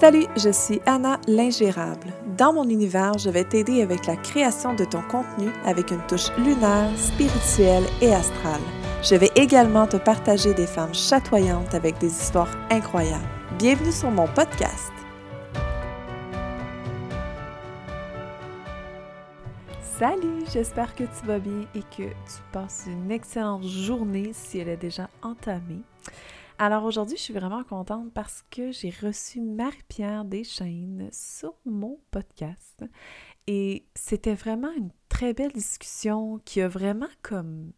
Salut, je suis Anna l'ingérable. Dans mon univers, je vais t'aider avec la création de ton contenu avec une touche lunaire, spirituelle et astrale. Je vais également te partager des femmes chatoyantes avec des histoires incroyables. Bienvenue sur mon podcast. Salut, j'espère que tu vas bien et que tu passes une excellente journée si elle est déjà entamée. Alors aujourd'hui, je suis vraiment contente parce que j'ai reçu Marie-Pierre Deschaines sur mon podcast et c'était vraiment une très belle discussion qui a vraiment comme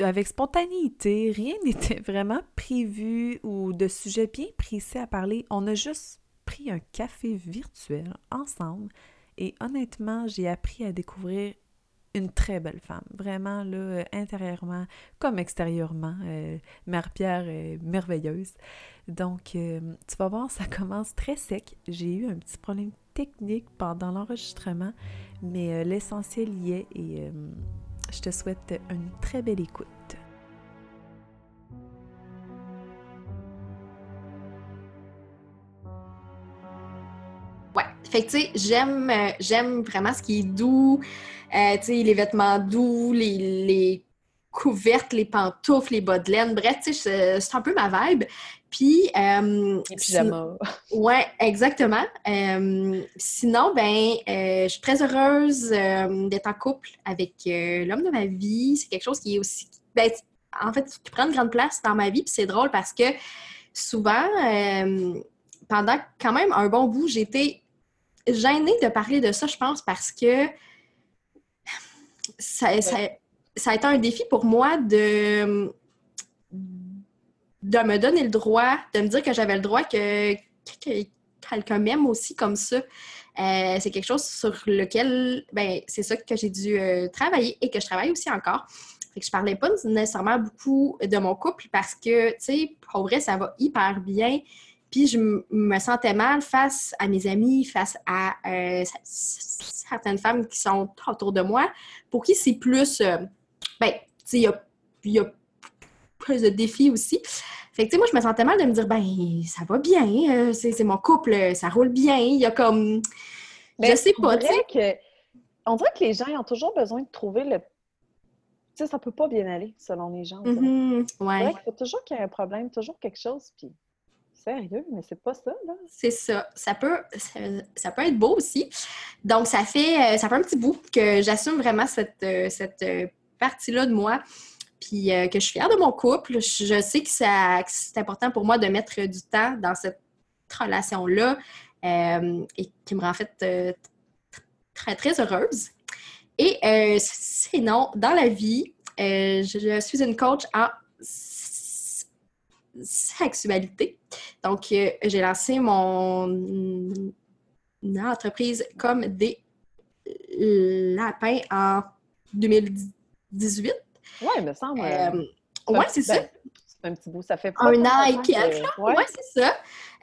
avec spontanéité, rien n'était vraiment prévu ou de sujet bien précis à parler. On a juste pris un café virtuel ensemble et honnêtement, j'ai appris à découvrir une très belle femme, vraiment là, euh, intérieurement comme extérieurement. Euh, Marie-Pierre est merveilleuse. Donc, euh, tu vas voir, ça commence très sec. J'ai eu un petit problème technique pendant l'enregistrement, mais l'essentiel y est et je te souhaite une très belle écoute. Fait que tu sais, j'aime, j'aime vraiment ce qui est doux, euh, les vêtements doux, les, couvertes, les pantoufles, les bas de laine. Bref, c'est un peu ma vibe. Puis. Euh, les pyjamas. Ouais, exactement. Euh, sinon, ben, je suis très heureuse d'être en couple avec l'homme de ma vie. C'est quelque chose qui est aussi. Ben, en fait, qui prend une grande place dans ma vie. Puis c'est drôle parce que souvent, pendant quand même un bon bout, j'étais gênée de parler de ça, je pense, parce que ça, a été un défi pour moi de, de me donner le droit, de me dire que j'avais le droit que, quelqu'un m'aime aussi comme ça. Euh, c'est quelque chose sur lequel, ben, c'est ça que j'ai dû euh, travailler et que je travaille aussi encore. Fait que je parlais pas nécessairement beaucoup de mon couple parce que, tu sais, pour vrai, ça va hyper bien. Puis je me sentais mal face à mes amis, face à euh, certaines femmes qui sont autour de moi, pour qui c'est plus. Euh, ben, tu sais, il y a, plus de défis aussi. Fait que, tu sais, moi, je me sentais mal de me dire, ben, ça va bien, euh, c'est mon couple, ça roule bien. Il y a comme. je je sais pas, tu sais. On dirait que les gens ont toujours besoin de trouver le tu sais, ça peut pas bien aller selon les gens. Mm-hmm. ouais. Il faut toujours qu'il y ait un problème, toujours quelque chose, puis Sérieux, mais c'est pas ça, là. C'est ça. Ça peut, ça, peut être beau aussi. Donc, ça fait, euh, ça fait un petit bout que j'assume vraiment cette, euh, cette euh, partie-là de moi, puis que je suis fière de mon couple. Je, sais que, c'est important pour moi de mettre du temps dans cette relation-là et qui me rend en fait très, très heureuse. Et sinon, dans la vie, je suis une coach en sexualité. Donc, euh, j'ai lancé mon entreprise comme des lapins en 2018. Oui, il me semble. Euh, oui, c'est ça. Ben, c'est un petit bout, ça fait pas Un an et quelques, oui, ouais, c'est ça.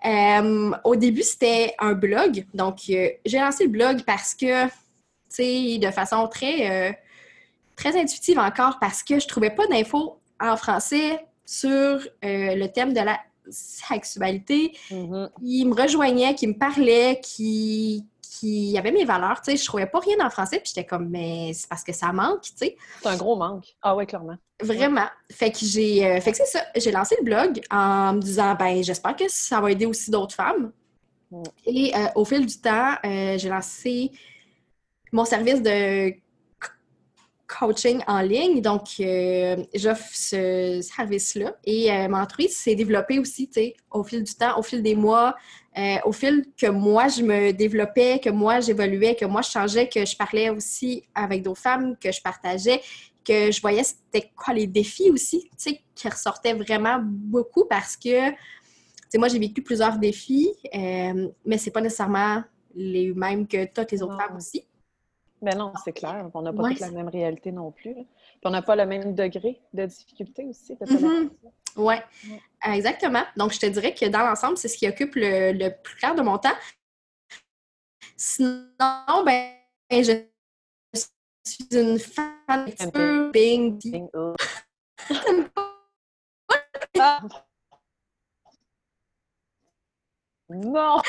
Euh, au début, c'était un blog. Donc, j'ai lancé le blog parce que, tu sais, de façon très, très intuitive encore, parce que je trouvais pas d'infos en français sur euh, le thème de la sexualité, mm-hmm. qui me rejoignait, qui me parlait, qui, qui avait mes valeurs. Tu sais, je trouvais pas rien en français, puis j'étais comme, mais c'est parce que ça manque, tu sais. C'est un gros manque. Ah oui, clairement. Vraiment. Fait que j'ai, euh, fait que c'est ça. J'ai lancé le blog en me disant, ben, j'espère que ça va aider aussi d'autres femmes. Mm. Et euh, au fil du temps, j'ai lancé mon service de coaching en ligne. Donc, euh, j'offre ce service-là. Et euh, mon entreprise s'est développée aussi, tu sais, au fil du temps, au fil des mois, euh, au fil que moi, je me développais, que moi, j'évoluais, que moi, je changeais, que je parlais aussi avec d'autres femmes, que je partageais, que je voyais c'était quoi les défis aussi, tu sais, qui ressortaient vraiment beaucoup parce que, tu sais, moi, j'ai vécu plusieurs défis, mais c'est pas nécessairement les mêmes que toutes les autres femmes aussi. Mais ben non, c'est clair. On n'a pas toute la même réalité non plus. Puis on n'a pas le même degré de difficulté aussi. Mm-hmm. Oui, exactement. Donc, je te dirais que dans l'ensemble, c'est ce qui occupe le, plus clair de mon temps. Sinon, ben, je suis une fan un petit peu Bing. non!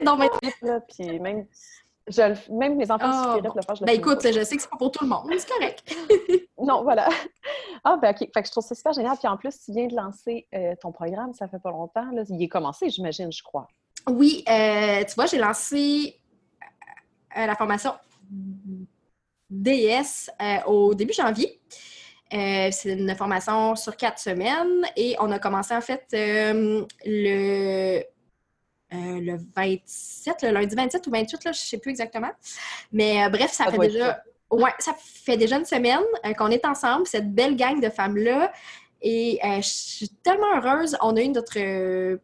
non, mais... Puis même, je, même mes enfants oh, de le faire, je Ben écoute, je sais que c'est pas pour tout le monde, c'est correct. non, voilà. Ah, ben OK. Fait que je trouve ça super génial. Puis en plus, tu viens de lancer euh, ton programme, ça fait pas longtemps. Là. Il est commencé, j'imagine, je crois. Oui, euh, tu vois, j'ai lancé euh, la formation DS au début janvier. c'est une formation sur quatre semaines et on a commencé en fait le euh, le 27, le lundi 27 ou 28, là, je ne sais plus exactement. Mais euh, bref, ça, fait déjà. Ouais, ça fait déjà une semaine euh, qu'on est ensemble, cette belle gang de femmes-là. Et je suis tellement heureuse. On a eu notre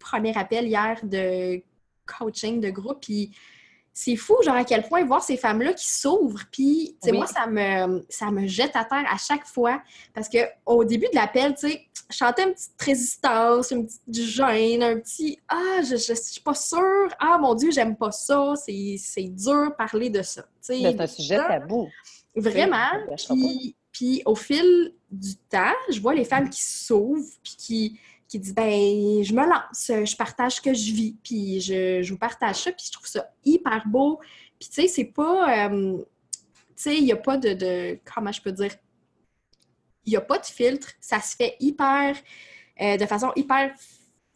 premier appel hier de coaching de groupe. Puis c'est fou, genre, à quel point voir ces femmes-là qui s'ouvrent. Puis, tu sais, moi, ça me, ça me jette à terre à chaque fois. Parce qu'au début de l'appel, tu sais, je chantais une petite résistance, une petite gêne, un petit Ah, je, je, suis pas sûre. Ah, mon Dieu, j'aime pas ça. C'est dur parler de ça. C'est un sujet tabou. Vraiment. Puis, puis, au fil du temps, je vois les femmes qui s'ouvrent, puis qui qui dit ben je me lance, je partage ce que je vis, puis je, vous partage ça, puis je trouve ça hyper beau. Puis tu sais, c'est pas. Euh, tu sais, il n'y a pas de, Comment je peux dire? Il n'y a pas de filtre. Ça se fait hyper. Euh, de façon hyper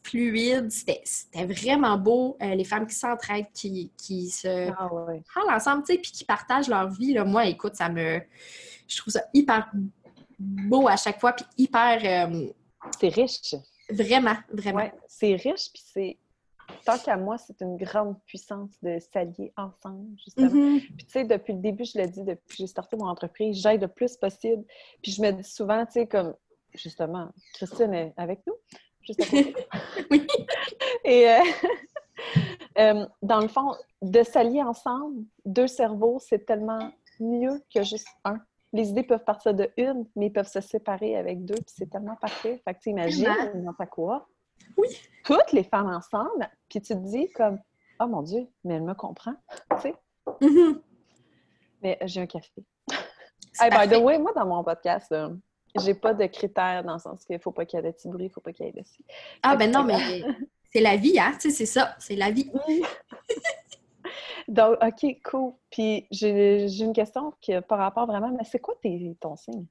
fluide. C'était vraiment beau. Euh, les femmes qui s'entraident, qui, qui se ah, parlent ensemble, tu sais, puis qui partagent leur vie. Là. Moi, écoute, ça me. Je trouve ça hyper beau à chaque fois, puis hyper. c'est riche. Vraiment, vraiment. c'est riche, puis c'est. Tant qu'à moi, c'est une grande puissance de s'allier ensemble, justement. Mm-hmm. Puis, tu sais, depuis le début, je l'ai dit, depuis que j'ai starté mon entreprise, j'aide le plus possible. Puis, je me dis souvent, tu sais, comme, justement, Christine est avec nous, juste oui. Et euh, euh, dans le fond, de s'allier ensemble, deux cerveaux, c'est tellement mieux que juste un les idées peuvent partir de une, mais ils peuvent se séparer avec deux, puis c'est tellement parfait. Fait que tu imagines, pas quoi? Oui. Toutes les femmes ensemble, puis tu te dis comme, oh mon Dieu, mais elle me comprend, tu sais? Mm-hmm. Mais j'ai un café. hey, by the way, moi, dans mon podcast, j'ai pas de critères dans le sens qu'il faut pas qu'il y ait de petits bruits, il faut pas qu'il y ait de Ah, ben non, mais c'est la vie, hein? Tu sais, c'est ça, c'est la vie. Donc, OK, cool. Puis j'ai une question qui par rapport vraiment, mais c'est quoi ton signe?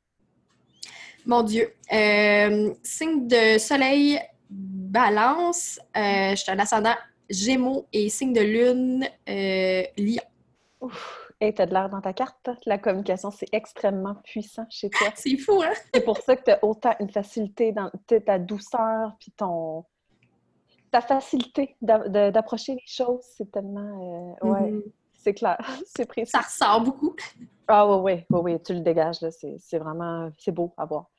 Mon Dieu. Euh, signe de soleil, balance. Euh, je suis un ascendant Gémeaux et signe de lune, euh, lion. Ouf. Et t'as de l'air dans ta carte. La communication, c'est extrêmement puissant chez toi. c'est fou, hein? c'est pour ça que tu as autant une facilité dans ta douceur, puis ton, ta facilité d'approcher les choses, c'est tellement. Euh, ouais, mm-hmm. c'est clair, c'est précis. Ça ressort beaucoup. Ah, oui, oui, oui, tu le dégages, là. C'est vraiment. C'est beau à voir.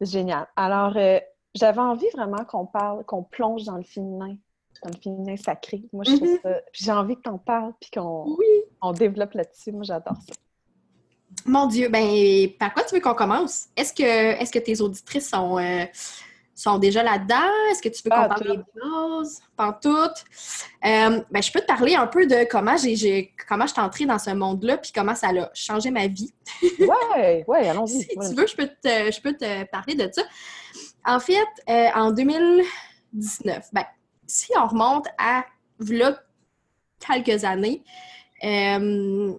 Génial. Alors, euh, j'avais envie vraiment qu'on parle, qu'on plonge dans le féminin, dans le féminin sacré. Moi, je trouve mm-hmm. ça. Puis j'ai envie que t'en parles, puis qu'on oui. on développe là-dessus. Moi, j'adore ça. Mon Dieu, ben, par quoi tu veux qu'on commence? Est-ce que, est -ce que tes auditrices sont. Euh, sont déjà là-dedans? Est-ce que tu veux qu'on parle des bases? Pantoute? Euh, ben, je peux te parler un peu de comment j'ai comment je suis entrée dans ce monde-là puis comment ça a changé ma vie. ouais, ouais, allons-y. si tu veux, je peux, te, je peux te parler de ça. En fait, euh, en 2019, ben, si on remonte à quelques années, euh,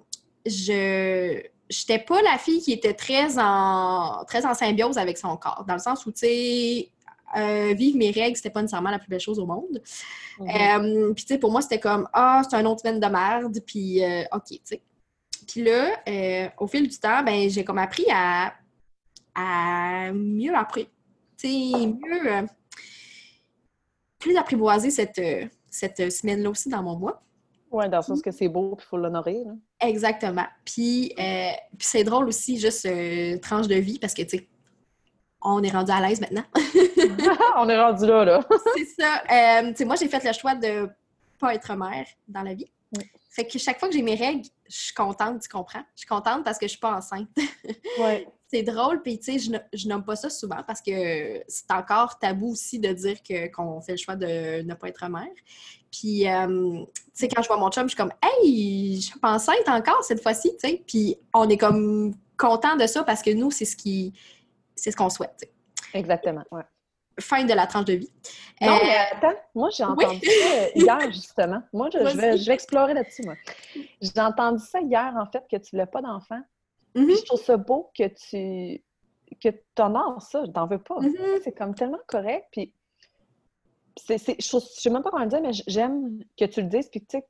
je j'étais pas la fille qui était très en très en symbiose avec son corps, dans le sens où, tu sais, euh, vivre mes règles, c'était pas nécessairement la plus belle chose au monde. Mhm. Euh, puis, tu sais, pour moi, c'était comme, ah, c'est un autre semaine de merde, puis euh, OK, tu sais. Puis là, au fil du temps, ben, j'ai comme appris à, à mieux apprendre, tu sais, mieux, plus apprivoiser cette, cette semaine-là aussi dans mon mois. Oui, dans le sens que c'est beau, puis il faut l'honorer. Exactement. Puis, puis c'est drôle aussi, juste tranche de vie, parce que, tu sais, on est rendu à l'aise maintenant. on est rendu là, là. c'est ça. Euh, moi, j'ai fait le choix de pas être mère dans la vie. Fait que chaque fois que j'ai mes règles, je suis contente, tu comprends? Je suis contente parce que je suis pas enceinte. ouais. C'est drôle, puis tu sais, je, je, nomme pas ça souvent parce que c'est encore tabou aussi de dire qu'on fait le choix de ne pas être mère. Puis, euh, tu sais, quand je vois mon chum, je suis comme, hey, je suis pas enceinte encore cette fois-ci, tu sais. Puis, on est comme content de ça parce que nous, c'est ce qui c'est ce qu'on souhaite. Exactement, ouais. fin de la tranche de vie. Non, Euh, mais attends, moi j'ai entendu ça hier, justement. Moi, je, je vais, je vais explorer là-dessus, moi. J'ai entendu ça hier, en fait, que tu voulais pas d'enfant. mhm, Puis je trouve ça beau que tu que honores ça, je t'en veux pas. mhm. C'est comme tellement correct. Puis c'est, je, je sais même pas comment le dire, mais j'aime que tu le dises. Puis tu sais,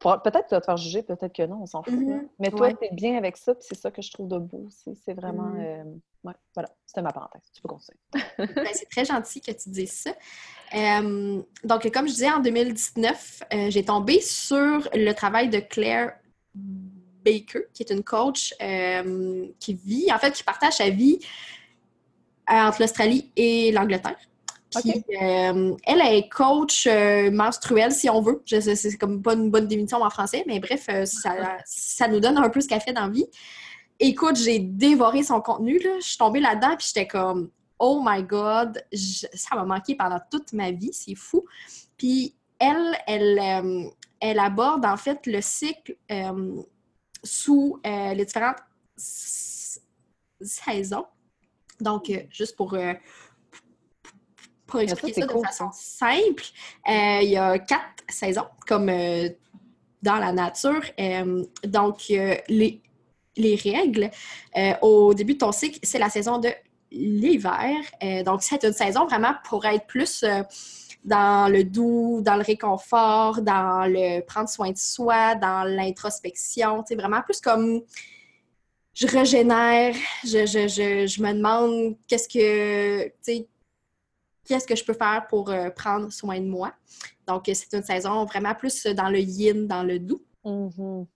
peut-être que tu vas te faire juger, peut-être que non, on s'en fout. Mhm. là. Mais toi, Ouais. tu es bien avec ça, puis c'est ça que je trouve de beau aussi. C'est vraiment. Mhm. euh, ouais, voilà, c'était ma parenthèse. Tu peux continuer. Ben, c'est très gentil que tu dises ça. Euh, donc, comme je disais, en 2019, euh, j'ai tombé sur le travail de Claire Baker, qui est une coach qui vit, en fait, qui partage sa vie euh, entre l'Australie et l'Angleterre. Euh, elle est coach euh, menstruelle, si on veut. C'est comme pas une bonne définition en français, mais bref, euh, ça, nous donne un peu ce qu'elle fait dans vie. Écoute, j'ai dévoré son contenu, là. Je suis tombée là-dedans, puis j'étais comme, oh my God, ça m'a manqué pendant toute ma vie, c'est fou. Puis elle, elle, elle aborde en fait le cycle sous les différentes saisons. Donc, juste pour, pour expliquer c'est ça, de cool, façon simple, euh, il y a quatre saisons, comme euh, dans la nature. Euh, donc, les, les règles, au début de ton cycle, c'est la saison de l'hiver. Donc, c'est une saison vraiment pour être plus dans le doux, dans le réconfort, dans le prendre soin de soi, dans l'introspection. Sais, vraiment plus comme je régénère, je, je, je, je me demande qu'est-ce que, tu sais, qu'est-ce que je peux faire pour euh, prendre soin de moi. Donc, euh, c'est une saison vraiment plus dans le yin, dans le doux. Mhm.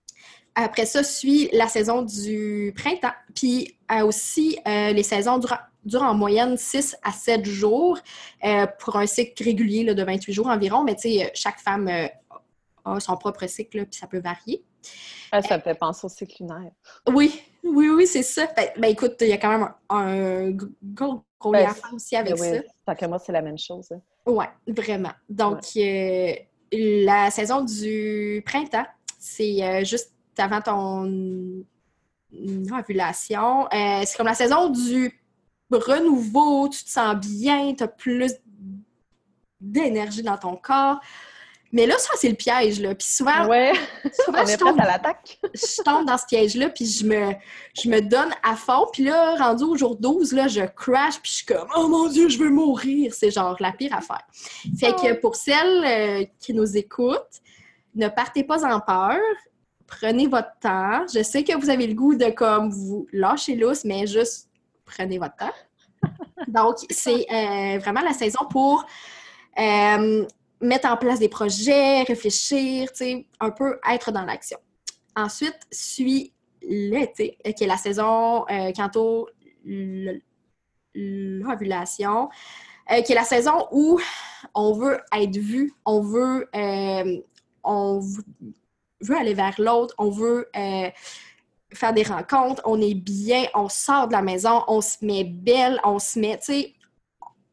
Après ça, suit la saison du printemps. Puis euh, aussi, euh, les saisons durent, durent en moyenne 6 à 7 jours euh, pour un cycle régulier là, de 28 jours environ. Mais tu sais, euh, chaque femme euh, a son propre cycle, puis ça peut varier. Ah, ça me fait penser au cycle lunaire. Oui, oui, oui, c'est ça. Ben, ben, écoute, il y a quand même un, un gros, gros Ben, lien aussi avec ça. oui, tant que moi, c'est la même chose. hein. Oui, vraiment. Donc, euh, la saison du printemps, c'est euh, juste avant ton ovulation. Euh, c'est comme la saison du renouveau, tu te sens bien, tu as plus d'énergie dans ton corps. Mais là, ça, c'est le piège. Là. Puis souvent, Ouais, souvent on je, tombe, à l'attaque. je tombe dans ce piège-là, puis je me, je me donne à fond. Puis là, rendu au jour 12, là, je crash, puis je suis comme « Oh mon Dieu, je veux mourir! » C'est genre la pire affaire. Fait que pour celles euh, qui nous écoutent, ne partez pas en peur. Prenez votre temps. Je sais que vous avez le goût de comme vous lâcher lousse, mais juste prenez votre temps. Donc, c'est euh, vraiment la saison pour euh, mettre en place des projets, réfléchir, un peu être dans l'action. Ensuite, suit l'été, qui est la saison euh, quant l'ovulation, euh, qui est la saison où on veut être vu, on veut, euh, on veut aller vers l'autre, on veut euh, faire des rencontres, on est bien, on sort de la maison, on se met belle, on se met, tu sais,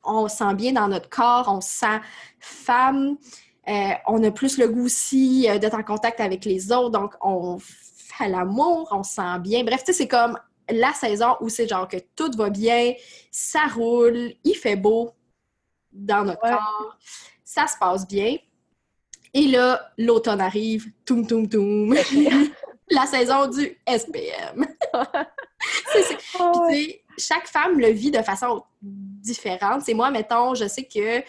on se sent bien dans notre corps, on se sent femme, euh, on a plus le goût aussi euh, d'être en contact avec les autres, donc on fait l'amour, on se sent bien. Bref, tu sais, c'est comme la saison où c'est genre que tout va bien, ça roule, il fait beau dans notre Ouais. corps, ça se passe bien. Et là, l'automne arrive, toum, toum, toum. la saison du SPM. Ouais. tu sais, chaque femme le vit de façon différente. C'est moi, mettons, je sais que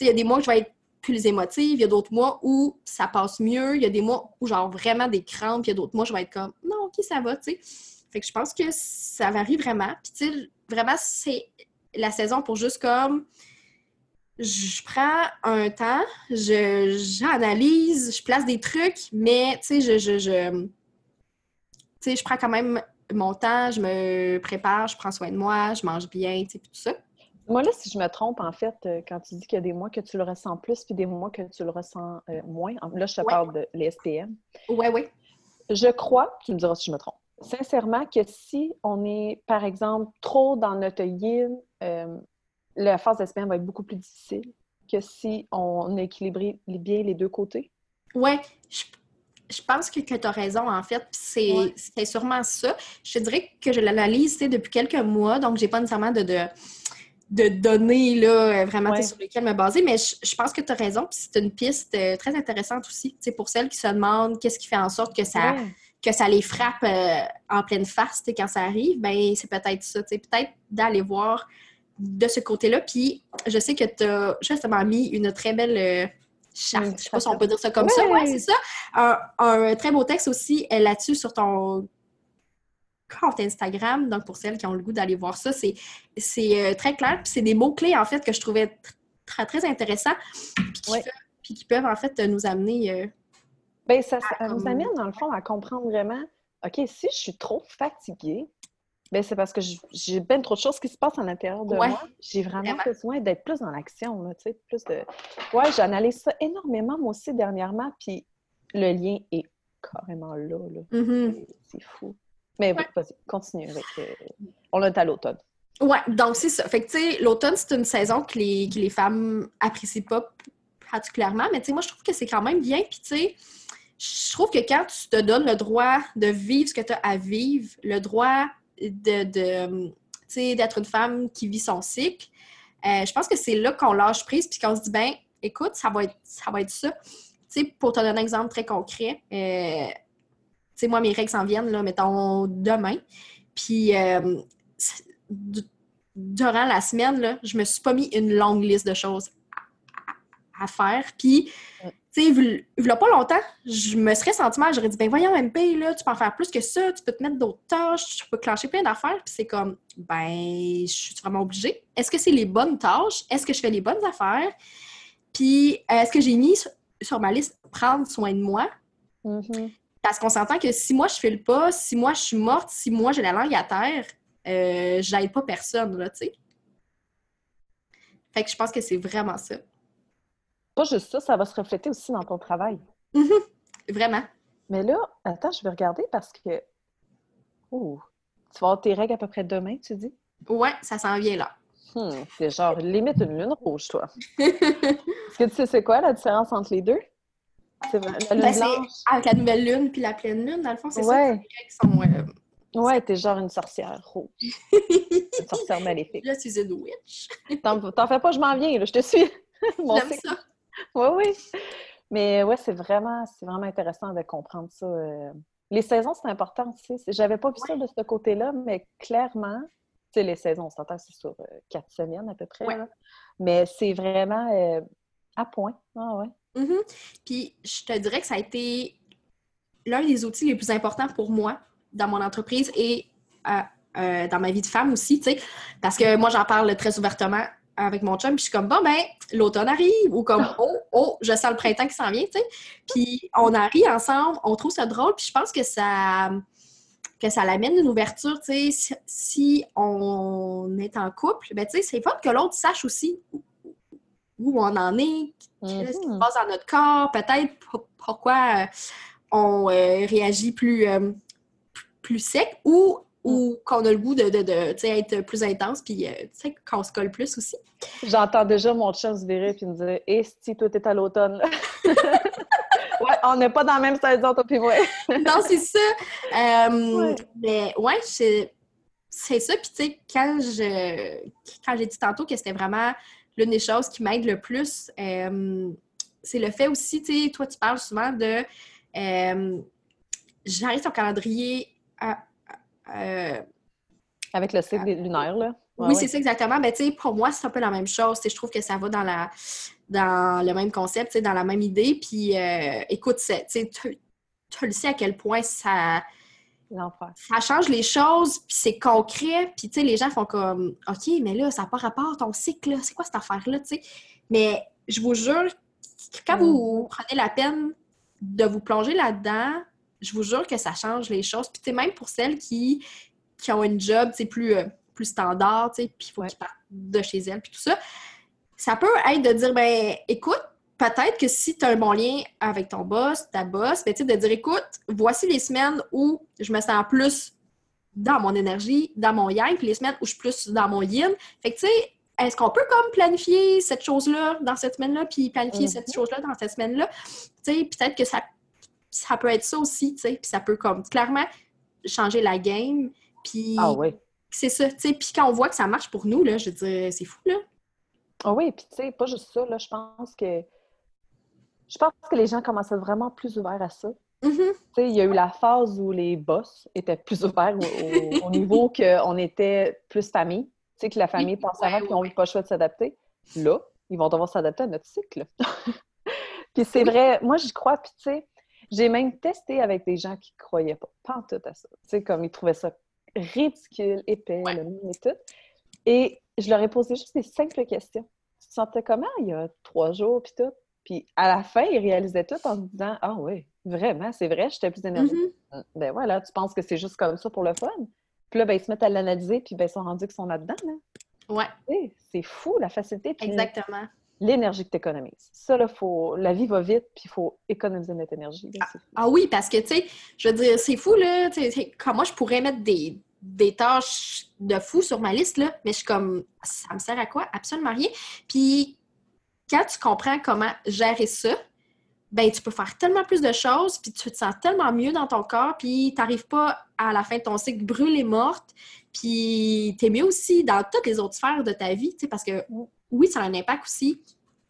il y a des mois où je vais être plus émotive, il y a d'autres mois où ça passe mieux, il y a des mois où genre vraiment des crampes, il y a d'autres mois où je vais être comme non, ok, ça va, tu sais. Fait que je pense que ça varie vraiment. Puis tu vraiment, c'est la saison pour juste comme je prends un temps, j'analyse, je place des trucs, mais tu sais, je, je, je tu sais, je prends quand même mon temps, je me prépare, je prends soin de moi, je mange bien, tu sais, tout ça. Moi, là, si je me trompe, en fait, euh, quand tu dis qu'il y a des mois que tu le ressens plus puis des mois que tu le ressens euh, moins, là, je te Ouais. parle de l'ESPM. Ouais, ouais. Je crois, tu me diras si je me trompe, sincèrement que si on est, par exemple, trop dans notre yin, euh, la phase d'SPM va être beaucoup plus difficile que si on a équilibré bien les deux côtés. Ouais, je, je pense que, que tu as raison, en fait. C'est Ouais. sûrement ça. Je te dirais que je l'analyse depuis quelques mois, donc j'ai pas nécessairement de, de, de données là, vraiment Ouais. sur lesquelles me baser, mais je, je pense que tu as raison, puis c'est une piste euh, très intéressante aussi, tu sais, pour celles qui se demandent qu'est-ce qui fait en sorte que ça, Ouais. que ça les frappe euh, en pleine face tu sais, quand ça arrive, ben c'est peut-être ça, tu sais, peut-être d'aller voir de ce côté-là. Puis je sais que tu as justement mis une très belle euh, charte, je sais pas si on peut dire ça comme ça, ouais, c'est ça. Un, un très beau texte aussi euh, là-dessus sur ton compte Instagram, donc pour celles qui ont le goût d'aller voir ça, c'est euh, très clair, puis c'est des mots-clés en fait que je trouvais tr- très, très intéressants, puis qui, Ouais. fe- puis qui peuvent en fait nous amener... euh, Ben, ça, ça nous amène, dans le fond, à comprendre vraiment, OK, si je suis trop fatiguée, ben, c'est parce que j'ai bien trop de choses qui se passent à l'intérieur de Ouais. moi. J'ai vraiment besoin d'être plus dans l'action, tu sais, plus de... Ouais, j'analyse ça énormément, moi aussi, dernièrement, puis le lien est carrément là, là. mhm. C'est- C'est fou. Mais Ouais. vas-y, continue avec... euh, On est à l'automne. Ouais, donc c'est ça. Fait que, tu sais, l'automne, c'est une saison que les, que les femmes apprécient pas particulièrement, mais tu sais, moi, je trouve que c'est quand même bien. Puis, tu sais, je trouve que quand tu te donnes le droit de vivre ce que tu as à vivre, le droit de, de tu sais, d'être une femme qui vit son cycle, euh, je pense que c'est là qu'on lâche prise puis qu'on se dit, ben, écoute, ça va être ça. Va être ça. Tu sais, pour te donner un exemple très concret, euh, sais, moi, mes règles s'en viennent, là, mettons, demain. Puis, euh, durant la semaine, là, je me suis pas mis une longue liste de choses à, à faire. Puis, tu sais, il y a pas longtemps, je me serais senti mal. J'aurais dit, ben voyons, MP, là, tu peux en faire plus que ça, tu peux te mettre d'autres tâches, tu peux clencher plein d'affaires. Puis c'est comme, ben, je suis vraiment obligée. Est-ce que c'est les bonnes tâches? Est-ce que je fais les bonnes affaires? Puis, euh, est-ce que j'ai mis sur, ma liste prendre soin de moi? Mhm. Parce qu'on s'entend que si moi je file pas, si moi je suis morte, si moi j'ai la langue à terre, euh, j'aide pas personne, là, tu sais. Fait que je pense que c'est vraiment ça. Pas juste ça, ça va se refléter aussi dans ton travail. Vraiment. Mais là, attends, je vais regarder parce que... Oh, tu vas avoir tes règles à peu près demain, tu dis? Ouais, ça s'en vient là. Hmm, c'est genre limite une lune rouge, toi. Est-ce que tu sais c'est quoi la différence entre les deux? C'est vrai, la lune Ben, c'est avec la nouvelle lune puis la pleine lune, dans le fond, c'est ça. Ouais. Les règles sont. euh, Ouais, t'es genre une sorcière rouge. Une sorcière maléfique. Là, c'est une witch. T'en fais pas, je m'en viens, là, je te suis. Mon J'aime ça. Oui, oui. Mais ouais, c'est vraiment, c'est vraiment intéressant de comprendre ça. euh. Les saisons, c'est important aussi. C'est- J'avais pas vu ça de ce côté-là, mais clairement, tu sais, les saisons, on s'entend, c'est sur euh, quatre semaines à peu près. Ouais. là. Mais c'est vraiment euh, à point. Ah ouais. Mhm. Puis je te dirais que ça a été l'un des outils les plus importants pour moi dans mon entreprise et euh, euh, dans ma vie de femme aussi, tu sais. Parce que moi, j'en parle très ouvertement avec mon chum, puis je suis comme, bon, ben, l'automne arrive, ou comme, oh, oh, je sens le printemps qui s'en vient, tu sais. Puis on rit ensemble, on trouve ça drôle, puis je pense que ça que ça l'amène une ouverture, tu sais, si, si on est en couple, ben, tu sais, c'est fun que l'autre sache aussi où, on en est, Qu'est-ce qui se Mhm. passe dans notre corps, peut-être pour- pourquoi euh, on euh, réagit plus, euh, plus sec ou, ou qu'on a le goût de, de, de, être plus intense, puis qu'on se colle plus aussi. J'entends déjà mon chum se virer et me dire Et si toi, t'es à l'automne? ouais, on n'est pas dans la même saison, toi puis moi. non, c'est ça. Euh, Ouais. Mais ouais, c'est c'est ça. Puis tu sais, quand je quand j'ai dit tantôt que c'était vraiment l'une des choses qui m'aide le plus, euh, c'est le fait aussi, tu sais, toi, tu parles souvent de euh, j'arrive ton calendrier à, euh, Avec le cycle des lunaires, là? Ouais, oui, ouais. c'est ça exactement. Mais tu sais, pour moi, c'est un peu la même chose. Tu sais, je trouve que ça va dans la dans le même concept, dans la même idée. Puis euh, écoute, tu le sais à quel point ça, L'enfer. ça change les choses, puis c'est concret. Puis tu sais, les gens font comme OK, mais là, ça n'a pas rapport ton cycle, c'est quoi cette affaire-là, tu sais? Mais je vous jure, quand vous prenez la peine de vous plonger là-dedans, je vous jure que ça change les choses. Puis tu sais, même pour celles qui, qui ont une job, tu sais, plus, euh, plus standard, tu sais, puis il faut Ouais. qu'ils partent de chez elles, puis tout ça, ça peut être de dire, ben écoute, peut-être que si tu as un bon lien avec ton boss, ta boss, ben, de dire, écoute, voici les semaines où je me sens plus dans mon énergie, dans mon yang, puis les semaines où je suis plus dans mon yin. Fait que, tu sais, est-ce qu'on peut comme planifier cette chose-là dans cette semaine-là, puis planifier Mhm. cette chose-là dans cette semaine-là? Tu sais, peut-être que ça, ça peut être ça aussi, tu sais, puis ça peut comme clairement changer la game, puis Ah oui. c'est ça, tu sais. Puis quand on voit que ça marche pour nous, là, je veux dire, c'est fou, là. Ah oui, puis tu sais, pas juste ça, là, je pense que je pense que les gens être vraiment plus ouverts à ça. Mhm. Sais, il y a eu la phase où les boss étaient plus ouverts au, au- au niveau qu'on était plus famille. Tu sais, que la famille pensait ouais, avant qu'ils n'ont ouais. pas le choix de s'adapter. Là, ils vont devoir s'adapter à notre cycle. puis c'est vrai, moi j'y crois, puis tu sais, j'ai même testé avec des gens qui ne croyaient pas, pas en tout à ça. Tu sais, comme ils trouvaient ça ridicule, épais, Ouais. le mime et tout. Et je leur ai posé juste des simples questions. Tu te sentais comment il y a trois jours, puis tout? Puis à la fin, ils réalisaient tout en se disant Ah oui, vraiment, c'est vrai, j'étais plus énergique. Mhm. Ben voilà, tu penses que c'est juste comme ça pour le fun. Puis là, ben, ils se mettent à l'analyser, puis ben, ils sont rendus qu'ils sont là-dedans. Là. Ouais, C'est fou, la facilité, puis exactement. l'énergie que tu économises. Ça, là, faut... la vie va vite, puis il faut économiser notre énergie. là, fou. Ah oui, parce que, tu sais, je veux dire, c'est fou, là. tu sais, tu sais, Comme moi, je pourrais mettre des, des tâches de fou sur ma liste, là, mais je suis comme, ça me sert à quoi? Absolument rien. Puis, quand tu comprends comment gérer ça, ben tu peux faire tellement plus de choses, puis tu te sens tellement mieux dans ton corps, puis t'arrives pas à la fin de ton cycle brûlée morte, puis t'es mieux aussi dans toutes les autres sphères de ta vie, tu sais, parce que oui, ça a un impact aussi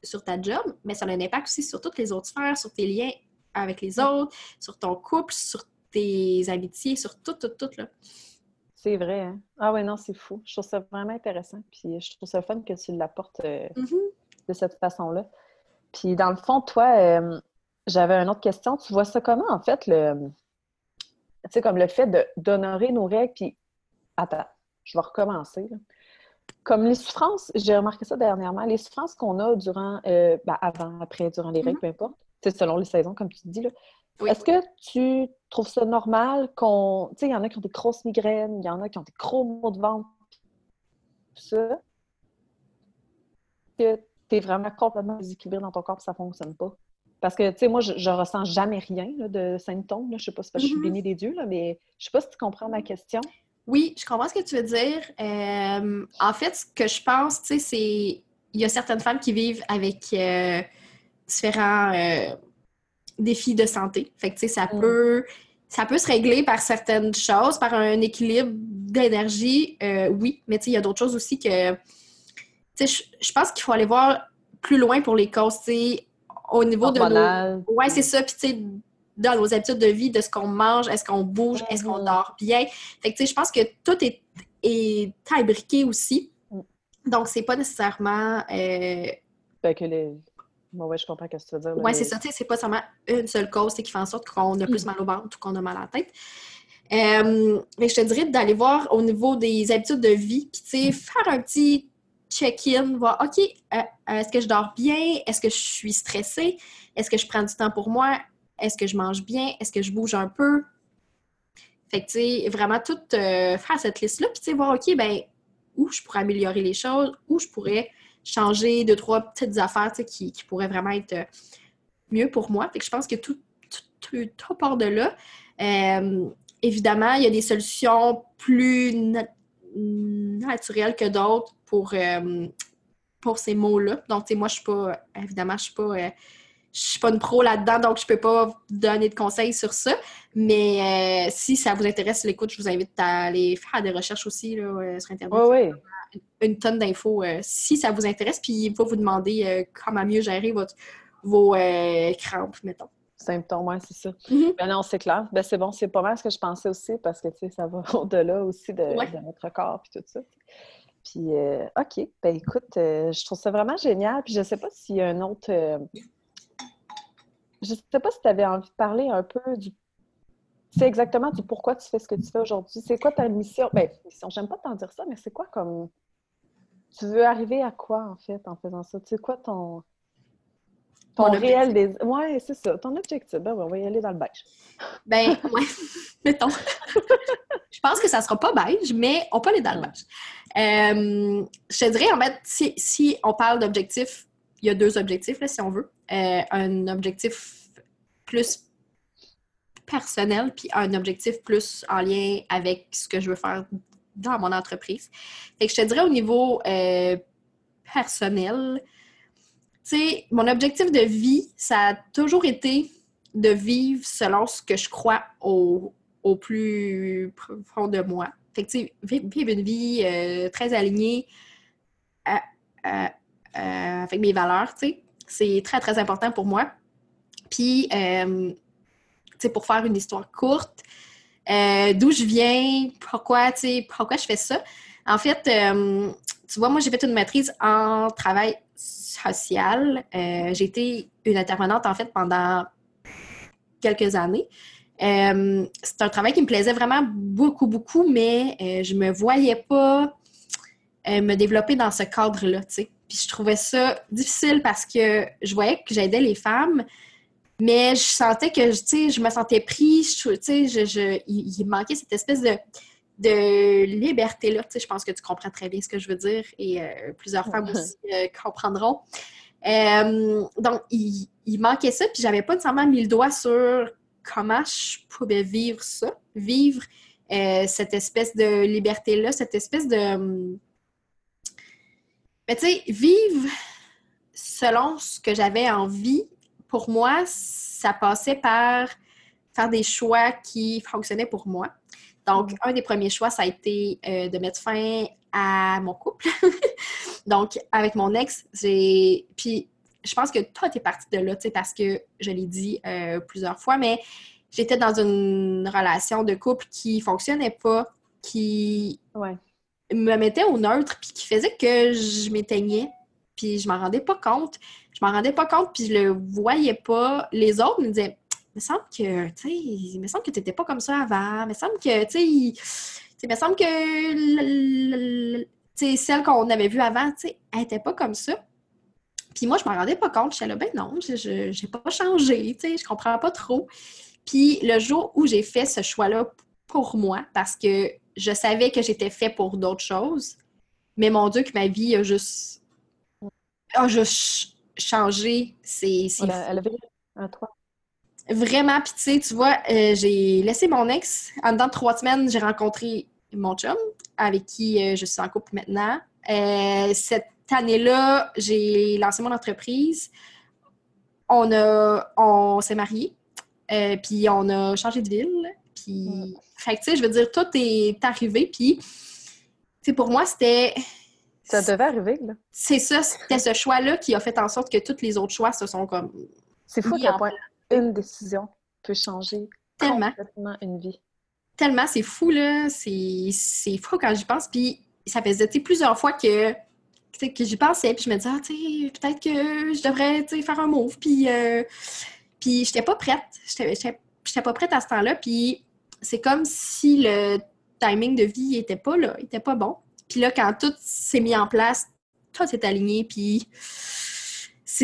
sur ta job, mais ça a un impact aussi sur toutes les autres sphères, sur tes liens avec les autres, sur ton couple, sur tes amitiés, sur tout, tout, tout, là. C'est vrai, hein? Ah ouais, non, c'est fou. Je trouve ça vraiment intéressant. Puis je trouve ça fun que tu l'apportes euh, Mhm. De cette façon-là. Puis dans le fond, toi, euh, j'avais une autre question. Tu vois ça comment, en fait, le. Tu sais, comme le fait d'honorer nos règles, puis. Attends, je vais recommencer. là. Comme les souffrances, j'ai remarqué ça dernièrement, les souffrances qu'on a durant, euh, ben, avant, après, durant les règles, peu importe, sais, selon les saisons, comme tu dis, là. Oui. Est-ce que tu trouves ça normal qu'on. Tu sais, il y en a qui ont des grosses migraines, il y en a qui ont des gros maux de ventre, tout ça? Que tu es vraiment complètement déséquilibré dans ton corps et ça fonctionne pas. Parce que, tu sais, moi, je, je ressens jamais rien là, de symptômes. Là. Je sais pas si je suis Mhm. bénie des dieux, là, mais je sais pas si tu comprends ma question. Oui, je comprends ce que tu veux dire. Euh, en fait, ce que je pense, tu sais, c'est. Il y a certaines femmes qui vivent avec euh, différents euh, défis de santé. Fait que, tu sais, ça Mm. peut. Ça peut se régler par certaines choses, par un équilibre d'énergie, oui, mais tu sais, il y a d'autres choses aussi que. Je, je pense qu'il faut aller voir plus loin pour les causes, au niveau de nos. Ouais, c'est ça. Puis, tu sais, dans nos habitudes de vie, de ce qu'on mange, est-ce qu'on bouge, est-ce qu'on Mhm. dort bien. Fait que, tu sais, je pense que tout est, est imbriqué aussi. Mm. Donc, c'est pas nécessairement. euh, Fait que les. Bon, ouais, je comprends ce que tu veux dire. mais- c'est ça, tu sais, c'est pas seulement une seule cause qui fait en sorte qu'on a Mm. plus mal au ventre ou qu'on a mal à la tête. Euh, mais je te dirais d'aller voir au niveau des habitudes de vie, puis, tu sais, faire un petit check-in, voir, OK, euh, euh, est-ce que je dors bien? Est-ce que je suis stressée? Est-ce que je prends du temps pour moi? Est-ce que je mange bien? Est-ce que je bouge un peu? Fait que, tu sais, vraiment tout euh, faire cette liste-là, puis, tu sais, voir, OK, ben où je pourrais améliorer les choses, où je pourrais changer deux, trois petites affaires, qui, pourraient vraiment être mieux pour moi. Fait que je pense que tout, tout, tout, part de là. Évidemment, il y a des solutions plus naturelles que d'autres pour, euh, pour ces mots-là. Donc, tu sais, moi, je suis pas, évidemment, je suis pas, euh, je suis pas une pro là-dedans, donc je peux pas vous donner de conseils sur ça. Mais euh, si ça vous intéresse, l'écoute, je vous invite à aller faire des recherches aussi là, sur Internet. Ouais, ouais. Une tonne d'infos si ça vous intéresse, puis il va vous demander comment mieux gérer votre, vos crampes, mettons. Symptômes, ouais, c'est ça. Ben non, c'est clair. Ben c'est bon, c'est pas mal ce que je pensais aussi parce que, tu sais, ça va au-delà aussi de, Ouais. de notre corps puis tout ça. Puis, euh, OK. Ben écoute, euh, je trouve ça vraiment génial. Puis je sais pas s'il y a un autre... euh, Je sais pas si tu avais envie de parler un peu du... C'est exactement du pourquoi tu fais ce que tu fais aujourd'hui. C'est quoi ta mission? Ben, mission, j'aime pas t'en dire ça, mais c'est quoi comme... Tu veux arriver à quoi, en fait, en faisant ça? Tu sais, quoi ton... Ton réel des... Ouais, c'est ça. Ton objectif. Ben, on va y aller dans le beige. Ben, ouais, mettons. je pense que ça sera pas beige, mais on peut aller dans le beige. Euh, je te dirais, en fait, si, si on parle d'objectifs, il y a deux objectifs, là, si on veut. Euh, un objectif plus personnel, puis un objectif plus en lien avec ce que je veux faire dans mon entreprise. Fait que je te dirais au niveau euh, personnel, tu mon objectif de vie, ça a toujours été de vivre selon ce que je crois au, plus profond de moi. Fait que, vivre une vie euh, très alignée avec mes valeurs, c'est très, très important pour moi. Puis, tu sais, pour faire une histoire courte, d'où je viens, pourquoi, tu pourquoi je fais ça? En fait, tu vois, moi, j'ai fait une maîtrise en travail social. j'ai été une intervenante, en fait, pendant quelques années. Euh, c'est un travail qui me plaisait vraiment beaucoup, beaucoup, mais euh, je me voyais pas euh, me développer dans ce cadre-là. Puis je trouvais ça difficile parce que je voyais que j'aidais les femmes, mais je sentais que, je me sentais prise, sais, je, il, manquait cette espèce de, de liberté-là, tu sais, je pense que tu comprends très bien ce que je veux dire et plusieurs femmes aussi comprendront. donc, il, il manquait ça, puis j'avais pas nécessairement mis le doigt sur comment je pouvais vivre ça, vivre euh, cette espèce de liberté-là, cette espèce de. Hum, mais tu sais, vivre selon ce que j'avais envie, pour moi, ça passait par faire des choix qui fonctionnaient pour moi. Donc, mm. un des premiers choix, ça a été euh, de mettre fin à mon couple. Donc, avec mon ex, j'ai. Puis, je pense que toi, tu es partie de là, tu sais, parce que je l'ai dit euh, plusieurs fois, mais j'étais dans une relation de couple qui fonctionnait pas, qui me mettait au neutre, puis qui faisait que je m'éteignais, puis je m'en rendais pas compte. Je m'en rendais pas compte, puis je le voyais pas. Les autres me disaient me semble que, il me semble que tu n'étais pas comme ça avant. Il me semble que, tu il me semble que, celle qu'on avait vue avant, elle n'était pas comme ça. Puis moi, je m'en rendais pas compte. J'étais là, ben non, je n'ai pas changé, tu sais, je comprends pas trop. Puis le jour où j'ai fait ce choix-là pour moi, parce que je savais que j'étais fait pour d'autres choses, mais mon Dieu, que ma vie a juste, a juste changé. C'est. Elle, un. Vraiment, puis tu sais, tu vois, euh, j'ai laissé mon ex. En dedans de trois semaines, j'ai rencontré mon chum, avec qui euh, je suis en couple maintenant. Euh, cette année-là, j'ai lancé mon entreprise. On, a, on s'est mariés. Puis on a changé de ville. Puis, fait tu sais, je veux dire, tout est arrivé. Puis, tu pour moi, c'était. Ça devait arriver, là. C'est ça, c'était ce choix-là qui a fait en sorte que tous les autres choix se sont comme. C'est fou qu'à point une décision peut changer Tellement. complètement une vie. Tellement, c'est fou, là. C'est fou quand j'y pense. Puis, ça faisait plusieurs fois que que j'y pensais, puis je me disais, ah, peut-être que je devrais faire un move, puis euh, puis j'étais pas prête. J'étais pas prête à ce temps-là. Puis c'est comme si le timing de vie était pas là, était pas bon. Puis là, quand tout s'est mis en place, tout s'est aligné, puis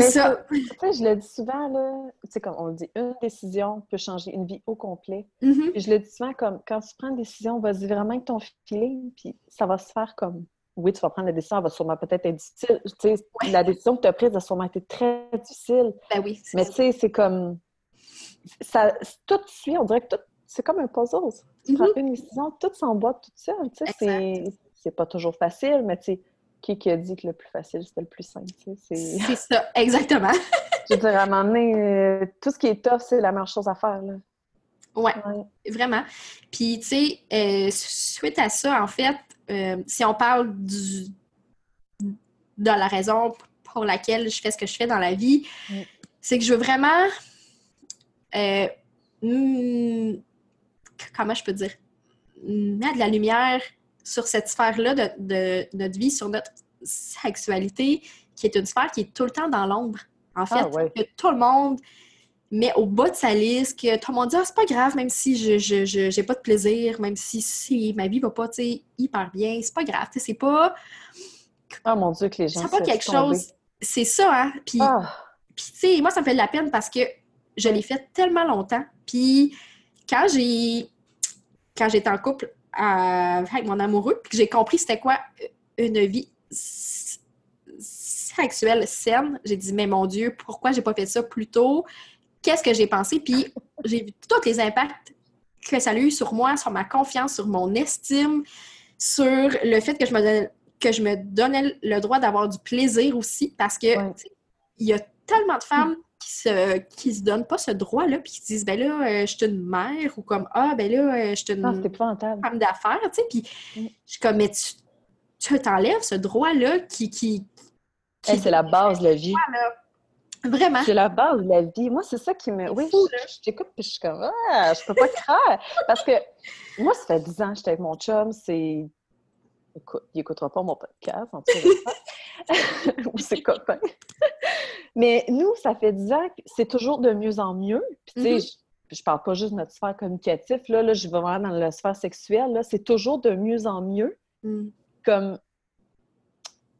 c'est ça. Tu sais, je le dis souvent, là, tu sais, comme on le dit, une décision peut changer une vie au complet. Mm-hmm. Puis je le dis souvent comme, quand tu prends une décision, vas-y vraiment avec ton feeling, puis ça va se faire comme oui, tu vas prendre la décision, elle va sûrement peut-être être difficile. Tu sais, La décision que tu as prise a sûrement été très difficile. Ben oui. Mais tu sais, c'est comme. Ça, tout suit, on dirait que tout. C'est comme un puzzle. Tu prends mm-hmm. une décision, tout s'emboîte tout seul. Tu sais, c'est pas toujours facile, mais tu sais, qui, qui a dit que le plus facile, c'était le plus simple? C'est ça, exactement. Je veux dire, à un moment donné, euh, tout ce qui est tough, c'est la meilleure chose à faire. Là. Ouais, vraiment. Puis, tu sais, euh, suite à ça, en fait, euh, si on parle du, de la raison pour laquelle je fais ce que je fais dans la vie, c'est que je veux vraiment. Hmm, comment je peux dire? Mettre de la lumière sur cette sphère-là de, notre vie, sur notre sexualité, qui est une sphère qui est tout le temps dans l'ombre. En fait, ah, que tout le monde mais au bas de sa liste, que tout le monde dit ah, c'est pas grave, même si je n'ai pas de plaisir, même si, si ma vie va pas hyper bien, c'est pas grave. C'est pas. Oh mon Dieu, que les gens. C'est pas quelque chose. C'est ça, hein? Puis, ah. puis tu sais, moi, ça me fait de la peine parce que je l'ai fait tellement longtemps. Puis, quand j'ai. Quand j'étais en couple avec mon amoureux, puis que j'ai compris c'était quoi une vie sexuelle saine, j'ai dit, mais mon Dieu, pourquoi j'ai pas fait ça plus tôt? qu'est-ce que j'ai pensé, puis j'ai vu tous les impacts que ça a eu sur moi, sur ma confiance, sur mon estime, sur le fait que je me donnais, que je me donnais le droit d'avoir du plaisir aussi, parce que il y a tellement de femmes qui se, qui se donnent pas ce droit-là, puis qui disent, ben là, euh, je suis une mère, ou comme, ah, ben là, euh, je suis une Ah, femme d'affaires, tu sais, puis Mm. je suis comme, mais tu, tu t'enlèves ce droit-là qui... qui, qui- Hey, c'est la base de la vie. Vraiment. C'est la base de la vie. Moi, c'est ça qui me. Oui, fou, je, là. je t'écoute puis je suis comme Ah, je peux pas croire. Parce que moi, ça fait 10 ans que j'étais avec mon chum. C'est. Écoute, il écoutera pas mon podcast, en tout cas. Ou ses copains. Mais nous, ça fait 10 ans que c'est toujours de mieux en mieux. Puis, tu sais, Mhm. je, je parle pas juste de notre sphère communicative. Là, là je vais vraiment dans la sphère sexuelle. Là, c'est toujours de mieux en mieux. Mm. Comme.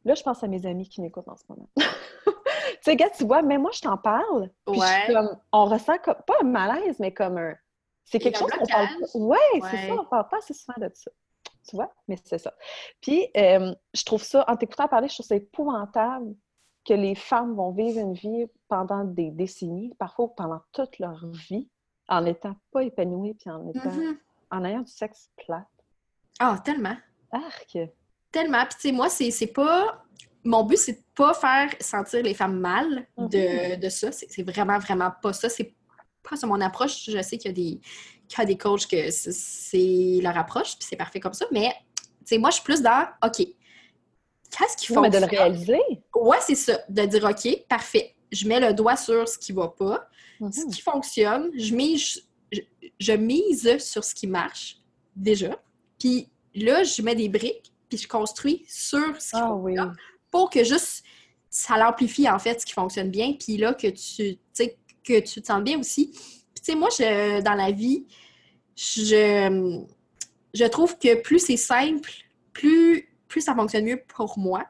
Là, je pense à mes amis qui m'écoutent en ce moment. tu sais, gars, tu vois, mais moi, je t'en parle. Puis je Ouais. comme, on ressent comme, pas un malaise, mais comme un. C'est quelque chose qu'on parle pas. blocage. Ouais, c'est Ouais. ça, on parle pas assez souvent de ça. Tu vois? Mais c'est ça. Puis, euh, je trouve ça, en t'écoutant parler, je trouve ça épouvantable que les femmes vont vivre une vie pendant des décennies, parfois pendant toute leur vie, en n'étant pas épanouies, puis en étant, Mhm. en ayant du sexe plat. Ah, tellement. Arc! Tellement. Puis, tu sais, moi, c'est pas. Mon but, c'est de pas faire sentir les femmes mal de, de ça. C'est vraiment, vraiment pas ça. C'est pas ça mon approche. Je sais qu'il y a des, a des coachs que c'est- leur approche, puis c'est parfait comme ça. Mais, tu sais, moi, je suis plus dans OK. Qu'est-ce qui Non, mais de le réaliser. Ouais, c'est ça. De dire OK, parfait. Je mets le doigt sur ce qui va pas. ce Mhm. qui fonctionne, je mise, je, je mise sur ce qui marche déjà. Puis là, je mets des briques, puis je construis sur ce qui Ah oui. fonctionne pour que juste ça l'amplifie en fait ce qui fonctionne bien. Puis là, que tu, que tu te sens bien aussi. Moi, je, dans la vie, je, je trouve que plus c'est simple, plus, plus ça fonctionne mieux pour moi.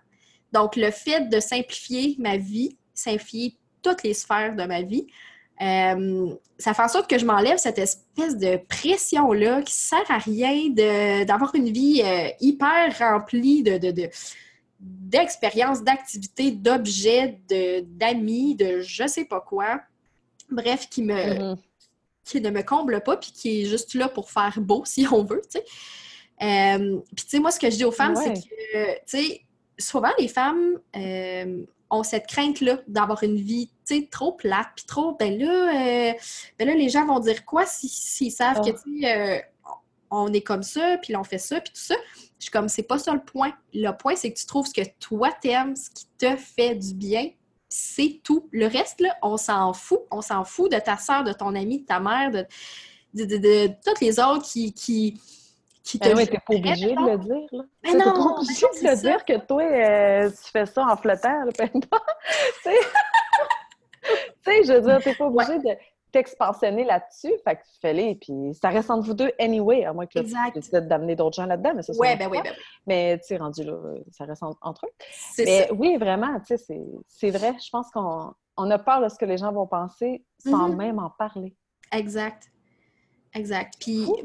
Donc, le fait de simplifier ma vie, simplifier toutes les sphères de ma vie, euh, ça fait en sorte que je m'enlève cette espèce de pression-là qui sert à rien de- d'avoir une vie euh, hyper remplie de, de, de- d'expériences, d'activités, d'objets, de, d'amis, de je sais pas quoi. Bref, qui me, Mhm. Qui ne me comble pas, puis qui est juste là pour faire beau, si on veut, tu sais. Euh, puis, tu sais, moi, ce que je dis aux femmes, Ouais. c'est que, tu sais, souvent, les femmes euh, ont cette crainte-là d'avoir une vie, tu sais, trop plate, puis trop, ben là, euh, ben là, les gens vont dire quoi si- s'ils savent Ah. que, tu sais, on est comme ça, puis on fait ça, puis tout ça. Je suis comme, c'est pas ça le point. Le point, c'est que tu trouves ce que toi t'aimes, ce qui te fait du bien, c'est tout. Le reste, là, on s'en fout. On s'en fout de ta soeur, de ton ami, de ta mère, de, de, de- de toutes les autres qui, qui, qui te Ben oui, t'es pas obligé de le dire, là. Mais T'es non, pas obligé de le ça. dire que toi, euh, tu fais ça en flottant, importe. Tu sais, je veux dire, t'es pas obligé de t'expansionner là-dessus, fait que fais-le, puis ça reste entre vous deux anyway, à moins que là, tu décides d'amener d'autres gens là-dedans, mais ça, Ouais, ben oui, ben oui. Mais tu sais, rendu là, ça reste en- entre eux. Mais ça. oui, vraiment, tu sais, c'est- vrai, je pense qu'on on a peur de ce que les gens vont penser sans Mhm. même en parler. Exact. Exact. Puis, Fou.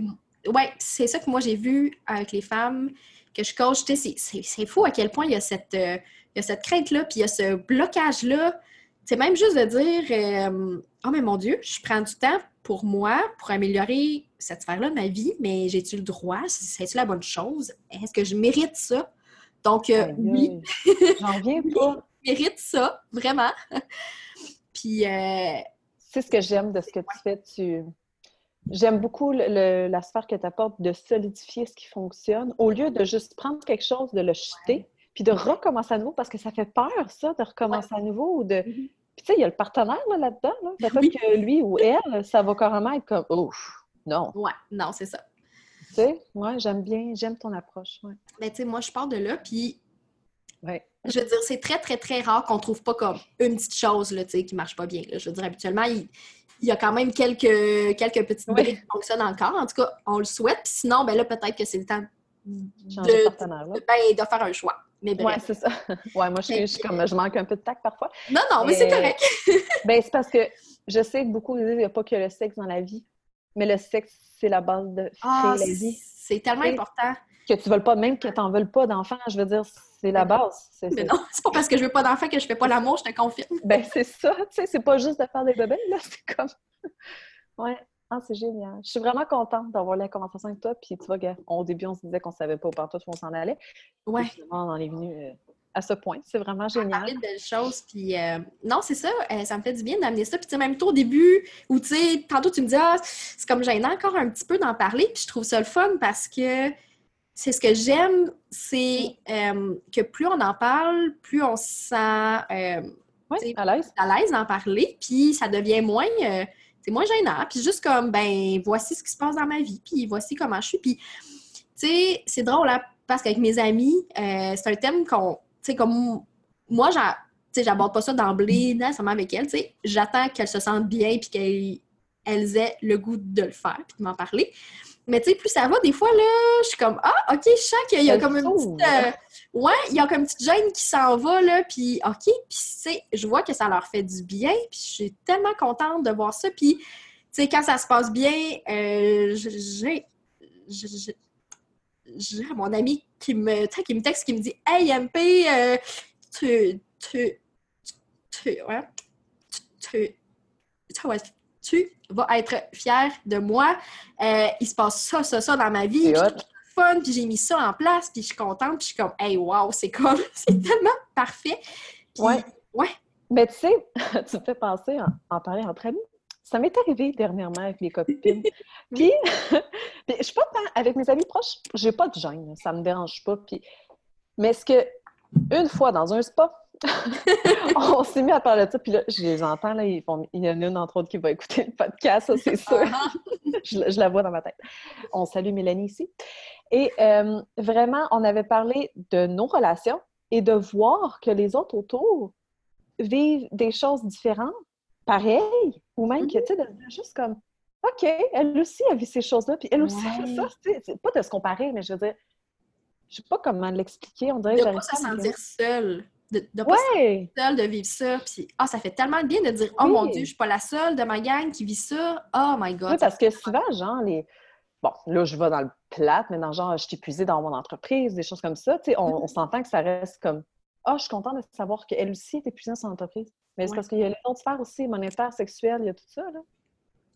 ouais, c'est ça que moi j'ai vu avec les femmes que je coach. Tu sais, c'est- fou à quel point il y a cette, euh, il y a cette crainte-là, puis il y a ce blocage-là. C'est même juste de dire euh, Oh, mais mon Dieu, je prends du temps pour moi, pour améliorer cette sphère-là de ma vie, mais j'ai-tu le droit? C'est-tu la bonne chose? Est-ce que je mérite ça? Donc, euh, oui. J'en viens pas. je mérite ça, vraiment. puis, euh, C'est ce que j'aime de ce que tu fais. Tu... J'aime beaucoup le- le- la sphère que tu apportes de solidifier ce qui fonctionne au lieu de juste prendre quelque chose, de le jeter, puis de recommencer à nouveau parce que ça fait peur, ça, de recommencer à nouveau. Ou de... Mhm. Puis tu sais, il y a le partenaire là, là-dedans. Là. Peut-être Oui. que lui ou elle, ça va carrément être comme Ouf, non. ouais, non, c'est ça. Tu sais, moi, j'aime bien, j'aime ton approche. Ouais. Mais tu sais, moi, je pars de là, puis Ouais. je veux dire, c'est très, très, très rare qu'on trouve pas comme une petite chose, là, tu sais, qui marche pas bien. là. Je veux dire, habituellement, il, il y a quand même quelques, quelques petites Ouais. briques qui fonctionnent encore. En tout cas, on le souhaite. Puis sinon, ben là, peut-être que c'est le temps de de, ben, de faire un choix. Mais Ouais, c'est ça. Ouais, moi, je, suis- je suis comme, je manque un peu de tact parfois. non, non, mais c'est correct. Ben, c'est parce que je sais que beaucoup disent qu'il n'y a pas que le sexe dans la vie, mais le sexe, c'est la base de Ah, la vie. c'est tellement important. Que tu ne veuilles pas, même que tu n'en veuilles pas d'enfant, je veux dire, c'est la base. Mais non, c'est pas parce que je veux pas d'enfant que je fais pas l'amour, je te confirme. Ben, c'est ça, tu sais, c'est pas juste de faire des bébés, là, c'est comme... Ouais, ah, c'est génial. Je suis vraiment contente d'avoir la conversation avec toi, puis tu vois, au début, on se disait qu'on savait pas où partout où on s'en allait. Ouais. Finalement, on en est venu euh, à ce point. C'est vraiment génial. Parler de belles choses. Puis euh, non, c'est ça. euh, ça me fait du bien d'amener ça. Puis tu sais, même toi au début, où tu sais, tantôt tu me dis, ah, c'est comme gênant encore un petit peu d'en parler. Puis je trouve ça le fun parce que c'est ce que j'aime, c'est euh, que plus on en parle, plus on se sent Oui, à l'aise. à l'aise d'en parler. Puis ça devient moins. C'est moins gênant. Puis juste comme, ben, voici ce qui se passe dans ma vie. Puis voici comment je suis. Puis, tu sais, c'est drôle, hein, parce qu'avec mes amis, euh, c'est un thème qu'on, tu sais, comme moi, j'aborde pas ça d'emblée, nécessairement avec elles, tu sais. J'attends qu'elles se sentent bien puis qu'elles elles aient le goût de le faire puis de m'en parler. Mais tu sais, plus ça va, des fois, là, je suis comme, ah, OK, je sens qu'il y a comme une petite... euh, ouais, il y a comme une petite gêne qui s'en va, là, puis OK, puis tu sais, je vois que ça leur fait du bien, puis je suis tellement contente de voir ça, puis tu sais, quand ça se passe bien, euh, j'ai... j'ai- mon ami qui me, tu qui me texte, qui me dit « Hey, MP, euh, tu... tu... tu... ouais, tu... tu... tu- ouais, tu vas être fier de moi. Euh, il se passe ça, ça, ça dans ma vie. Puis fun, puis j'ai mis ça en place, puis je suis contente, puis je suis comme, hey, wow, c'est comme, c'est tellement parfait. Puis, Ouais. ouais. Mais tu sais, tu me fais penser en, en parler entre amis. Ça m'est arrivé dernièrement avec mes copines. Puis, je suis pas avec mes amis proches, j'ai pas de gêne, ça me dérange pas. Puis, mais ce que une fois dans un spa, on s'est mis à parler de ça, puis là, je les entends, là, ils il y en a une entre autres qui va écouter le podcast, ça c'est sûr. Ah, je, je la vois dans ma tête. On salue Mélanie ici. Et euh, vraiment, on avait parlé de nos relations et de voir que les autres autour vivent des choses différentes, pareilles, ou même que, tu sais, de juste comme, OK, elle aussi a vu ces choses-là, puis elle aussi a fait ça. C'est pas de se comparer, mais je veux dire, je sais pas comment l'expliquer. On dirait de que pas se sentir seul. De, de pas dire. se sentir Ouais! seul de vivre ça. Puis, ah, ça fait tellement de bien de dire, oh Oui. mon Dieu, je suis pas la seule de ma gang qui vit ça. Oh my God. Oui, parce que souvent, genre, les. Bon, là, je vais dans le plat, mais dans genre, je suis épuisée dans mon entreprise, des choses comme ça. Tu sais, on, on s'entend que ça reste comme Ah, je suis contente de savoir qu'elle aussi est épuisée dans son entreprise. Mais c'est Ouais. parce qu'il y a les autres sphères aussi, monétaire, sexuelle, il y a tout ça, là.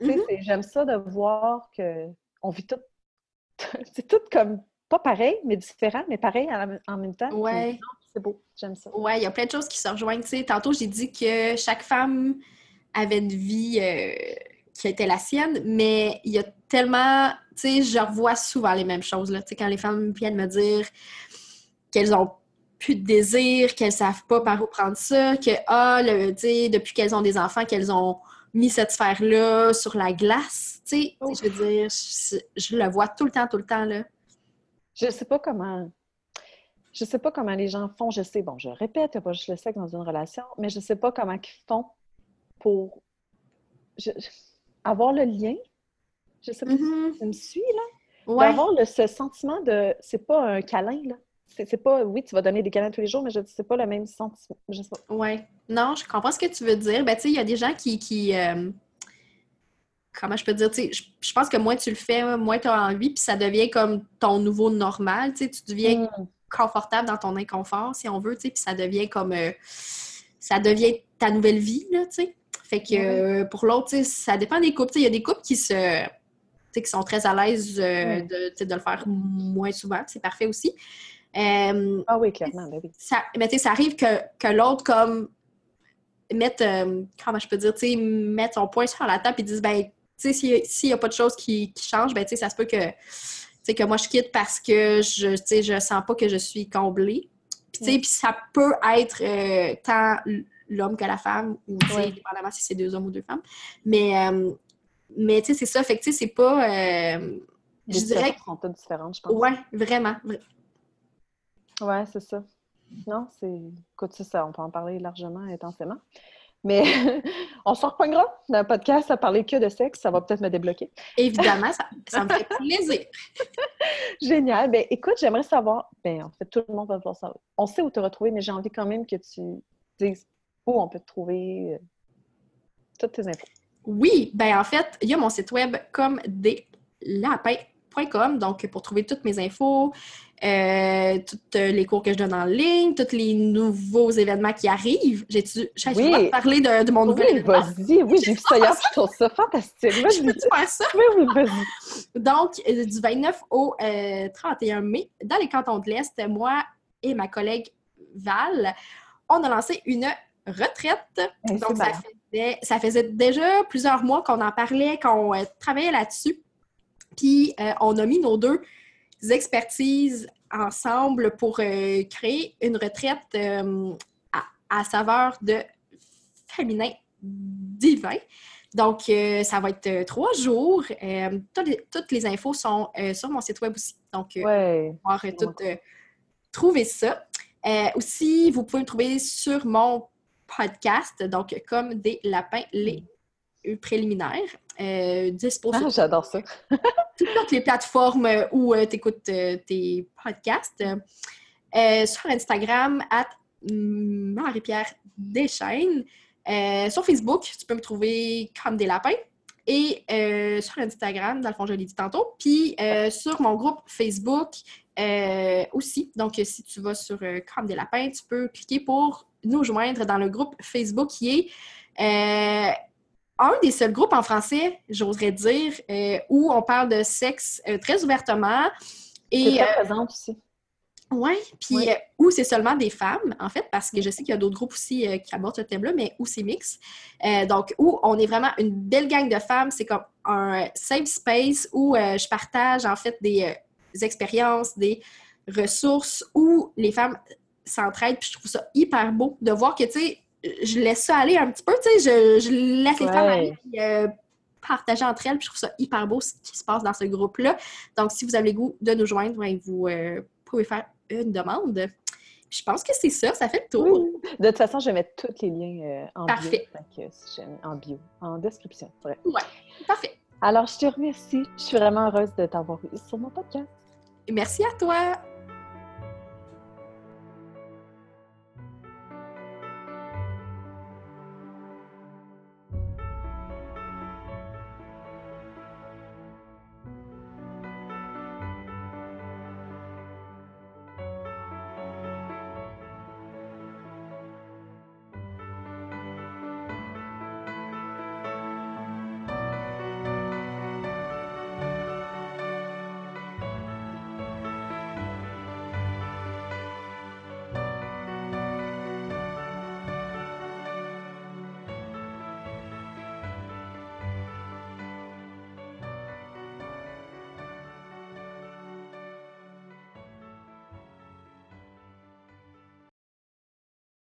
Mhm. j'aime ça de voir que on vit tout. c'est tout comme. Pas pareil, mais différent, mais pareil en, même temps. Ouais. C'est beau, j'aime ça. Ouais, il y a plein de choses qui se rejoignent. Tantôt, j'ai dit que chaque femme avait une vie euh, qui était la sienne, mais il y a tellement, tu sais, je revois souvent les mêmes choses. Là. Quand les femmes viennent me dire qu'elles ont plus de désir, qu'elles savent pas par où prendre ça, que, ah, le, depuis qu'elles ont des enfants, qu'elles ont mis cette sphère-là sur la glace. Tu sais, je veux dire, je, je le vois tout le temps, tout le temps, là. Je sais pas comment. Je sais pas comment les gens font. Je sais, bon, je répète, il n'y a pas juste le sexe dans une relation, mais je sais pas comment ils font pour je- avoir le lien. Je sais pas si tu me suis, là. Ouais. D'avoir ce sentiment de. C'est pas un câlin, là. C'est pas. Oui, tu vas donner des câlins tous les jours, mais je sais pas le même sentiment. Je sais pas. Ouais. Non, je comprends ce que tu veux dire. Ben, tu sais, il y a des gens qui. qui euh, Comment je peux dire? Tu sais, je, je pense que moins tu le fais, moins tu as envie, puis ça devient comme ton nouveau normal. Tu sais, tu deviens Mm. Confortable dans ton inconfort, si on veut, tu sais, puis ça devient comme. euh, ça devient ta nouvelle vie, là, tu sais. Fait que euh, pour l'autre, ça dépend des couples. Il y a des couples qui se. tu sais, qui sont très à l'aise euh, de, de le faire moins souvent. C'est parfait aussi. Euh, Ah oui, clairement, ben oui. ça, mais tu sais, ça arrive que, que l'autre, comme, mette, comment je peux dire, tu sais, mette son poing sur la table et dise, ben, tu sais, s'il n'y a pas de choses qui, qui changent, ben, tu sais, ça se peut que, sais, que moi, je quitte parce que je, tu sais, je sens pas que je suis comblée. Puis, tu sais, Mm. puis ça peut être euh, tant l'homme que la femme, ou, tu sais, Ouais. dépendamment si c'est deux hommes ou deux femmes. Mais, euh, mais tu sais, c'est ça. Fait que, tu sais, c'est pas... euh, je dirais sont toutes différentes, je pense. Ouais, vraiment. vra- Ouais, c'est ça. Non, c'est. Écoute, ça, ça, on peut en parler largement, intensément. Mais on s'en repognera dans un podcast à parler que de sexe. Ça va peut-être me débloquer. Évidemment, ça, ça me fait plaisir. Génial. Ben, écoute, j'aimerais savoir. Ben, en fait, tout le monde va vouloir savoir. On sait où te retrouver, mais j'ai envie quand même que tu dises où on peut te trouver. euh, toutes tes infos. Oui, ben en fait, il y a mon site web comme des donc pour trouver toutes mes infos, euh, tous les cours que je donne en ligne, tous les nouveaux événements qui arrivent. J'ai-tu j'ai Oui. de parler de, de mon nouvel Oui, événement? vas-y. Oui, j'ai vu ça hier, je trouve ça fantastique. Je peux-tu faire ça? Oui, oui, vas-y. Donc, euh, du 29 au euh, 31 mai, dans les cantons de l'Est, moi et ma collègue Val, on a lancé une retraite. Eh, Donc, ça faisait, ça faisait déjà plusieurs mois qu'on en parlait, qu'on euh, travaillait là-dessus. Puis, euh, on a mis nos deux expertises ensemble pour euh, créer une retraite euh, à, à saveur de féminin divin. Donc, ça va être trois jours. Toutes, les, toutes les infos sont sur mon site web aussi. Donc, Ouais. pouvoir euh, tout euh, trouver ça. Aussi, vous pouvez me trouver sur mon podcast, donc comme des lapins les préliminaires, euh, dispo Ah, j'adore ça. toutes les plateformes euh, où tu écoutes tes podcasts. Euh, sur Instagram, at Marie-Pierre Deschaines. Euh, sur Facebook, tu peux me trouver comme des lapins. Et euh, sur Instagram, dans le fond, je l'ai dit tantôt. Puis euh, sur mon groupe Facebook euh, aussi. Donc, si tu vas sur euh, Comme des lapins, tu peux cliquer pour nous joindre dans le groupe Facebook qui est euh, un des seuls groupes en français, j'oserais dire, euh, où on parle de sexe euh, très ouvertement. C'est Et très présente aussi. oui, puis Ouais. euh, où c'est seulement des femmes, en fait, parce que je sais qu'il y a d'autres groupes aussi euh, qui abordent ce thème-là, mais où c'est mix. Euh, donc, où on est vraiment une belle gang de femmes, c'est comme un safe space où euh, je partage, en fait, des, euh, des expériences, des ressources, où les femmes s'entraident, puis je trouve ça hyper beau de voir que, tu sais, je laisse ça aller un petit peu, tu sais, je, je laisse les Ouais. femmes aller, puis, euh, partager entre elles, puis je trouve ça hyper beau ce qui se passe dans ce groupe-là. Donc, si vous avez le goût de nous joindre, ben, vous euh, pouvez faire une demande. Je pense que c'est ça, ça fait le tour. Oui. De toute façon, je vais mettre tous les liens euh, en Parfait. bio. Si en bio, en description. vrai. Parfait. Alors, je te remercie. Je suis vraiment heureuse de t'avoir eu sur mon podcast. Merci à toi.